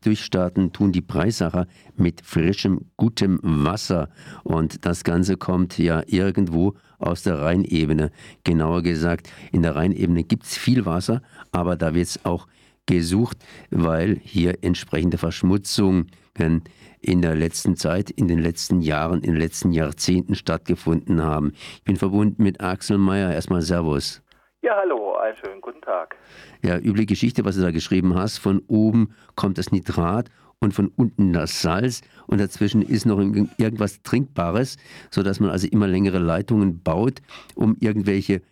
durchstarten, tun die Breissacher mit frischem, gutem Wasser. Und das Ganze kommt ja irgendwo aus der Rheinebene. Genauer gesagt, in der Rheinebene gibt es viel Wasser, aber da wird es auch gesucht, weil hier entsprechende Verschmutzungen in der letzten Zeit, in den letzten Jahren, in den letzten Jahrzehnten stattgefunden haben. Ich bin verbunden mit Axel Meyer. Erstmal Servus. Ja, hallo, einen schönen guten Tag. Ja, üble Geschichte, was du da geschrieben hast. Von oben kommt das Nitrat und von unten das Salz und dazwischen ist noch irgendwas Trinkbares, sodass man also immer längere Leitungen baut, um irgendwelche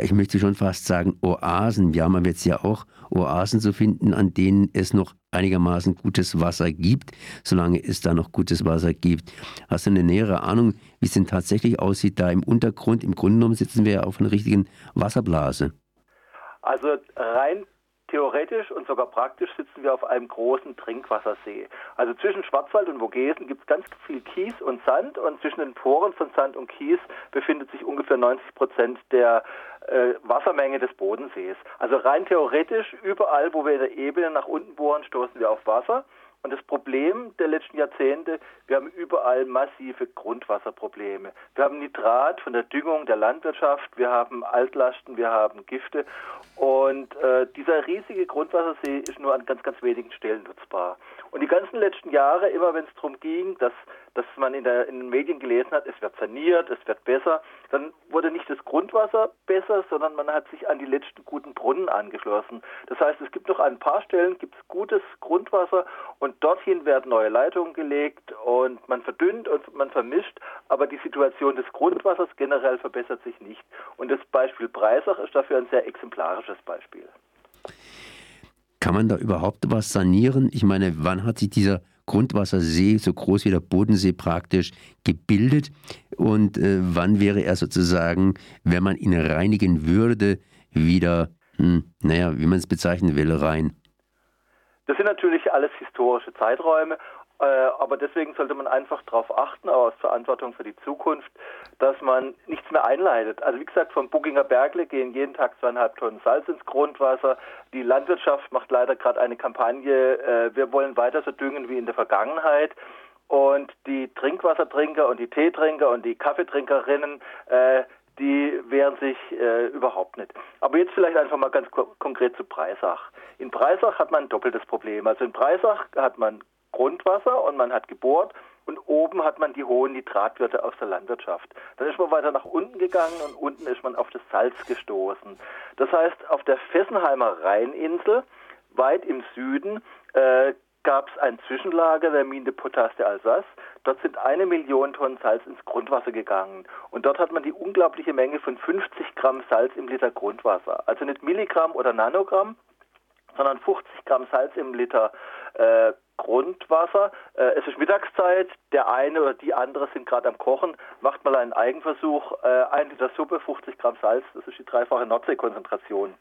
ich möchte schon fast sagen, Oasen. Man wird es ja auch Oasen zu finden, an denen es noch einigermaßen gutes Wasser gibt, solange es da noch gutes Wasser gibt. Hast du eine nähere Ahnung, wie es denn tatsächlich aussieht da im Untergrund? Im Grunde genommen sitzen wir ja auf einer richtigen Wasserblase. Also rein Theoretisch und sogar praktisch sitzen wir auf einem großen Trinkwassersee. Also zwischen Schwarzwald und Vogesen gibt es ganz viel Kies und Sand und zwischen den Poren von Sand und Kies befindet sich ungefähr 90 Prozent der äh, Wassermenge des Bodensees. Also rein theoretisch, überall, wo wir in der Ebene nach unten bohren, stoßen wir auf Wasser. Und das Problem der letzten Jahrzehnte, wir haben überall massive Grundwasserprobleme. Wir haben Nitrat von der Düngung der Landwirtschaft, wir haben Altlasten, wir haben Gifte. Und äh, dieser riesige Grundwassersee ist nur an ganz, ganz wenigen Stellen nutzbar. Und die ganzen letzten Jahre, immer wenn es darum ging, dass, dass man in, der, in den Medien gelesen hat, es wird saniert, es wird besser, dann wurde nicht das Grundwasser besser, sondern man hat sich an die letzten guten Brunnen angeschlossen. Das heißt, es gibt noch an ein paar Stellen gibt's gutes Grundwasser und dorthin werden neue Leitungen gelegt und man verdünnt und man vermischt, aber die Situation des Grundwassers generell verbessert sich nicht. Und das Beispiel Breisach ist dafür ein sehr exemplarisches Beispiel. Kann man da überhaupt was sanieren? Ich meine, wann hat sich dieser Grundwassersee, so groß wie der Bodensee praktisch, gebildet? Und äh, wann wäre er sozusagen, wenn man ihn reinigen würde, wieder, hm, naja, wie man es bezeichnen will, rein? Das sind natürlich alles historische Zeiträume äh, aber deswegen sollte man einfach darauf achten, auch aus Verantwortung für die Zukunft, dass man nichts mehr einleitet. Also wie gesagt, vom Buckinger Bergle gehen jeden Tag zweieinhalb Tonnen Salz ins Grundwasser. Die Landwirtschaft macht leider gerade eine Kampagne, äh, wir wollen weiter so düngen wie in der Vergangenheit. Und die Trinkwassertrinker und die Teetrinker und die Kaffeetrinkerinnen, äh, die wehren sich äh, überhaupt nicht. Aber jetzt vielleicht einfach mal ganz konkret zu Breisach. In Breisach hat man ein doppeltes Problem. Also in Breisach hat man Grundwasser und man hat gebohrt und oben hat man die hohen Nitratwerte aus der Landwirtschaft. Dann ist man weiter nach unten gegangen und unten ist man auf das Salz gestoßen. Das heißt, auf der Fessenheimer Rheininsel, weit im Süden, äh, gab es ein Zwischenlager der Mine de Potas de Alsace. Dort sind eine Million Tonnen Salz ins Grundwasser gegangen. Und dort hat man die unglaubliche Menge von 50 Gramm Salz im Liter Grundwasser. Also nicht Milligramm oder Nanogramm, sondern 50 Gramm Salz im Liter äh, Grundwasser. Äh, es ist Mittagszeit, der eine oder die andere sind gerade am Kochen, macht mal einen Eigenversuch, äh, ein Liter Suppe, 50 Gramm Salz, das ist die dreifache Nordseekonzentration.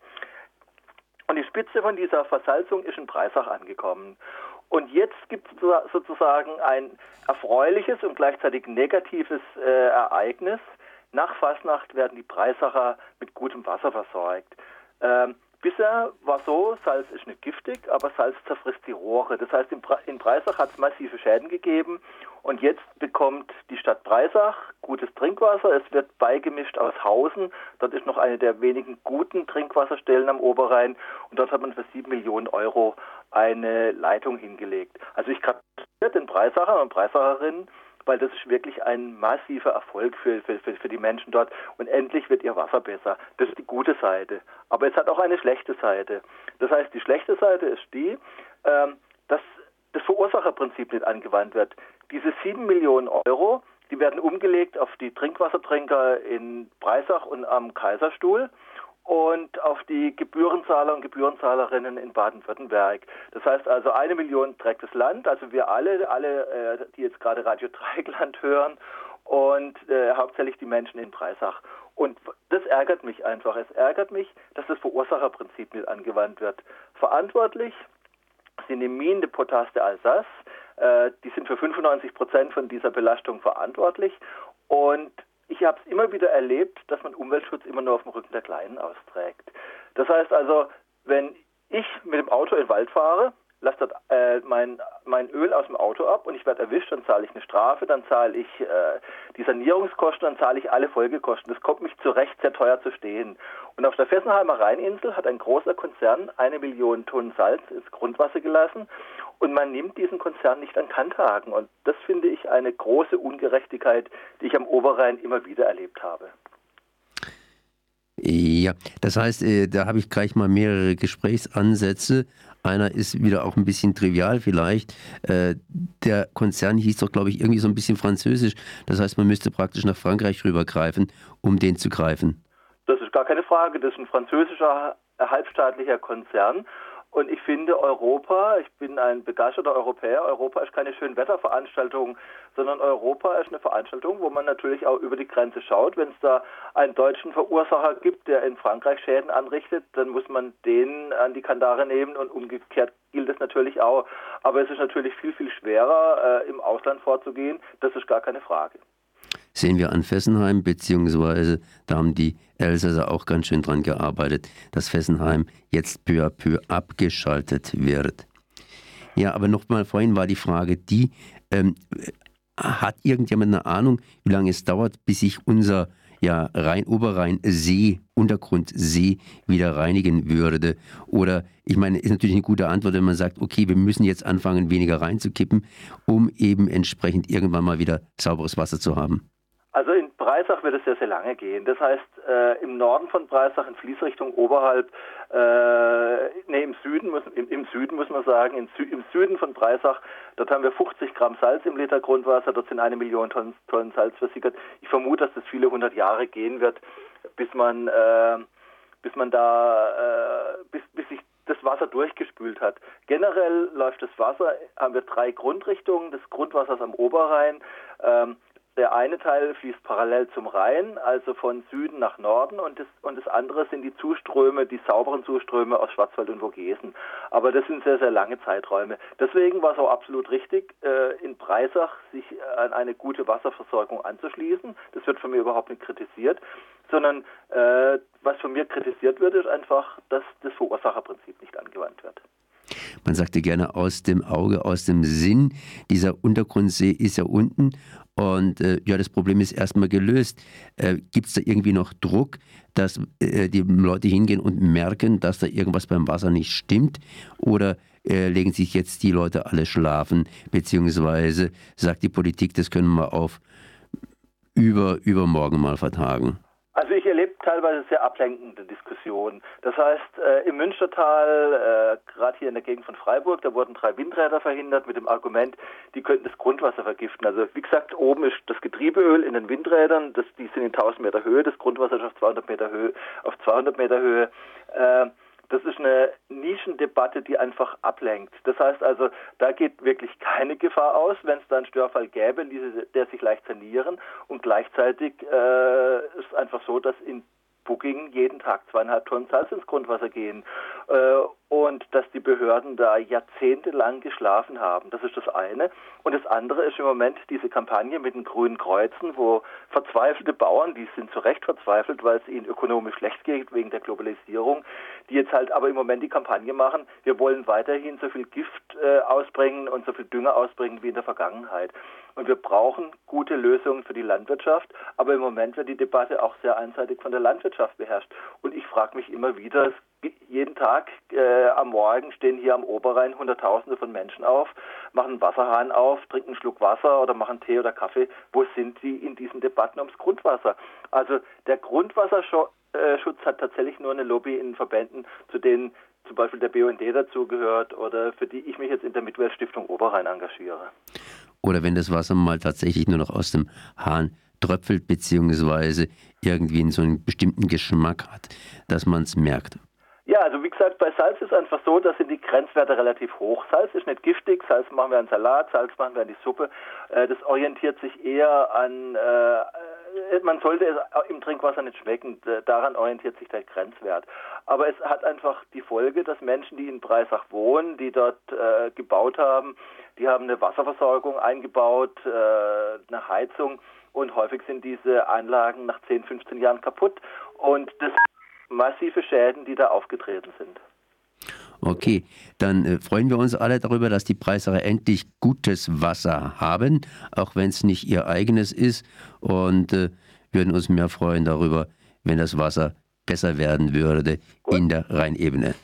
Und die Spitze von dieser Versalzung ist in Breisach angekommen. Und jetzt gibt es sozusagen ein erfreuliches und gleichzeitig negatives äh, Ereignis. Nach Fasnacht werden die Breisacher mit gutem Wasser versorgt. Ähm, Bisher war so, Salz ist nicht giftig, aber Salz zerfrisst die Rohre. Das heißt, in, in Breisach hat es massive Schäden gegeben und jetzt bekommt die Stadt Breisach gutes Trinkwasser. Es wird beigemischt aus Hausen. Dort ist noch eine der wenigen guten Trinkwasserstellen am Oberrhein und dort hat man für sieben Millionen Euro eine Leitung hingelegt. Also ich gratuliere den Breisachern und Breisacherinnen weil das ist wirklich ein massiver Erfolg für, für, für die Menschen dort. Und endlich wird ihr Wasser besser. Das ist die gute Seite. Aber es hat auch eine schlechte Seite. Das heißt, die schlechte Seite ist die, ähm, dass das Verursacherprinzip nicht angewandt wird. Diese sieben Millionen Euro, die werden umgelegt auf die Trinkwassertrinker in Breisach und am Kaiserstuhl und auf die Gebührenzahler und Gebührenzahlerinnen in Baden-Württemberg. Das heißt also, eine Million trägt das Land, also wir alle, alle, äh, die jetzt gerade Radio Dreieckland hören und äh, hauptsächlich die Menschen in Breisach. Und das ärgert mich einfach. Es ärgert mich, dass das Verursacherprinzip mit angewandt wird. Verantwortlich sind die Minen de Potas de Alsace. Äh, die sind für 95 Prozent von dieser Belastung verantwortlich. Und ich habe es immer wieder erlebt, dass man Umweltschutz immer nur auf dem Rücken der Kleinen austrägt. Das heißt also, wenn ich mit dem Auto in den Wald fahre, lasse dort äh, mein, mein Öl aus dem Auto ab und ich werde erwischt, dann zahle ich eine Strafe, dann zahle ich äh, die Sanierungskosten, dann zahle ich alle Folgekosten. Das kommt mich zu Recht sehr teuer zu stehen. Und auf der Fessenheimer Rheininsel hat ein großer Konzern eine Million Tonnen Salz ins Grundwasser gelassen und man nimmt diesen Konzern nicht an Kanthagen. Und das finde ich eine große Ungerechtigkeit, die ich am Oberrhein immer wieder erlebt habe. Ja, das heißt, äh, da habe ich gleich mal mehrere Gesprächsansätze. Einer ist wieder auch ein bisschen trivial vielleicht. Äh, der Konzern hieß doch, glaube ich, irgendwie so ein bisschen französisch. Das heißt, man müsste praktisch nach Frankreich rübergreifen, um den zu greifen. Das ist gar keine Frage. Das ist ein französischer halbstaatlicher Konzern. Und ich finde Europa, ich bin ein begeisterter Europäer, Europa ist keine Schönwetterveranstaltung, sondern Europa ist eine Veranstaltung, wo man natürlich auch über die Grenze schaut. Wenn es da einen deutschen Verursacher gibt, der in Frankreich Schäden anrichtet, dann muss man den an die Kandare nehmen und umgekehrt gilt es natürlich auch. Aber es ist natürlich viel, viel schwerer, äh, im Ausland vorzugehen. Das ist gar keine Frage sehen wir an Fessenheim, beziehungsweise da haben die Elsässer auch ganz schön dran gearbeitet, dass Fessenheim jetzt peu à peu abgeschaltet wird. Ja, aber nochmal, vorhin war die Frage die, ähm, hat irgendjemand eine Ahnung, wie lange es dauert, bis sich unser ja, Rhein-Oberrhein-See, Untergrundsee wieder reinigen würde? Oder, ich meine, ist natürlich eine gute Antwort, wenn man sagt, okay, wir müssen jetzt anfangen, weniger reinzukippen, um eben entsprechend irgendwann mal wieder sauberes Wasser zu haben. Also in Breisach wird es sehr, sehr lange gehen. Das heißt, äh, im Norden von Breisach, in Fließrichtung oberhalb, äh, nee, im Süden, muss, im, im Süden muss man sagen, im, im Süden von Breisach, dort haben wir 50 Gramm Salz im Liter Grundwasser, dort sind eine Million Tonnen, Tonnen Salz versickert. Ich vermute, dass das viele hundert Jahre gehen wird, bis man, äh, bis man da, äh, bis, bis sich das Wasser durchgespült hat. Generell läuft das Wasser, haben wir drei Grundrichtungen des Grundwassers am Oberrhein. Ähm, der eine Teil fließt parallel zum Rhein, also von Süden nach Norden, und das, und das andere sind die Zuströme, die sauberen Zuströme aus Schwarzwald und Vogesen. Aber das sind sehr, sehr lange Zeiträume. Deswegen war es auch absolut richtig, äh, in Breisach sich an eine gute Wasserversorgung anzuschließen. Das wird von mir überhaupt nicht kritisiert, sondern äh, was von mir kritisiert wird, ist einfach, dass das Verursacherprinzip nicht angewandt wird. Man sagte gerne aus dem Auge, aus dem Sinn. Dieser Untergrundsee ist ja unten und äh, ja, das Problem ist erstmal gelöst. Äh, Gibt es da irgendwie noch Druck, dass äh, die Leute hingehen und merken, dass da irgendwas beim Wasser nicht stimmt? Oder äh, legen sich jetzt die Leute alle schlafen? Beziehungsweise sagt die Politik, das können wir auf über, übermorgen mal vertagen? Also ich erlebe teilweise sehr ablenkende Diskussionen. Das heißt, äh, im Münstertal, äh, gerade hier in der Gegend von Freiburg, da wurden drei Windräder verhindert mit dem Argument, die könnten das Grundwasser vergiften. Also wie gesagt, oben ist das Getriebeöl in den Windrädern, das, die sind in 1000 Meter Höhe, das Grundwasser ist auf 200 Meter Höhe. Auf 200 Meter Höhe. Äh, das ist eine Nischendebatte, die einfach ablenkt. Das heißt also, da geht wirklich keine Gefahr aus, wenn es da einen Störfall gäbe, der sich leicht sanieren. Und gleichzeitig äh, ist es einfach so, dass in Booking jeden Tag zweieinhalb Tonnen Salz ins Grundwasser gehen äh, und dass die Behörden da jahrzehntelang geschlafen haben. Das ist das eine. Und das andere ist im Moment diese Kampagne mit den grünen Kreuzen, wo verzweifelte Bauern, die sind zu Recht verzweifelt, weil es ihnen ökonomisch schlecht geht wegen der Globalisierung, die jetzt halt aber im Moment die Kampagne machen, wir wollen weiterhin so viel Gift äh, ausbringen und so viel Dünger ausbringen wie in der Vergangenheit. Und wir brauchen gute Lösungen für die Landwirtschaft. Aber im Moment wird die Debatte auch sehr einseitig von der Landwirtschaft beherrscht. Und ich frage mich immer wieder, jeden Tag äh, am Morgen stehen hier am Oberrhein Hunderttausende von Menschen auf, machen einen Wasserhahn auf, trinken einen Schluck Wasser oder machen Tee oder Kaffee. Wo sind die in diesen Debatten ums Grundwasser? Also der Grundwasserschutz hat tatsächlich nur eine Lobby in Verbänden, zu denen zum Beispiel der BUND dazugehört oder für die ich mich jetzt in der Mitweltstiftung Oberrhein engagiere. Oder wenn das Wasser mal tatsächlich nur noch aus dem Hahn tröpfelt, beziehungsweise irgendwie in so einen bestimmten Geschmack hat, dass man es merkt. Ja, also wie gesagt, bei Salz ist einfach so, dass sind die Grenzwerte relativ hoch. Salz ist nicht giftig, Salz machen wir an Salat, Salz machen wir an die Suppe. Äh, das orientiert sich eher an, äh, man sollte es im Trinkwasser nicht schmecken, daran orientiert sich der Grenzwert. Aber es hat einfach die Folge, dass Menschen, die in Breisach wohnen, die dort äh, gebaut haben, die haben eine Wasserversorgung eingebaut, äh, eine Heizung und häufig sind diese Anlagen nach 10, 15 Jahren kaputt. Und das massive Schäden, die da aufgetreten sind. Okay, dann äh, freuen wir uns alle darüber, dass die Preisacher endlich gutes Wasser haben, auch wenn es nicht ihr eigenes ist. Und äh, würden uns mehr freuen darüber, wenn das Wasser besser werden würde Gut. in der Rheinebene.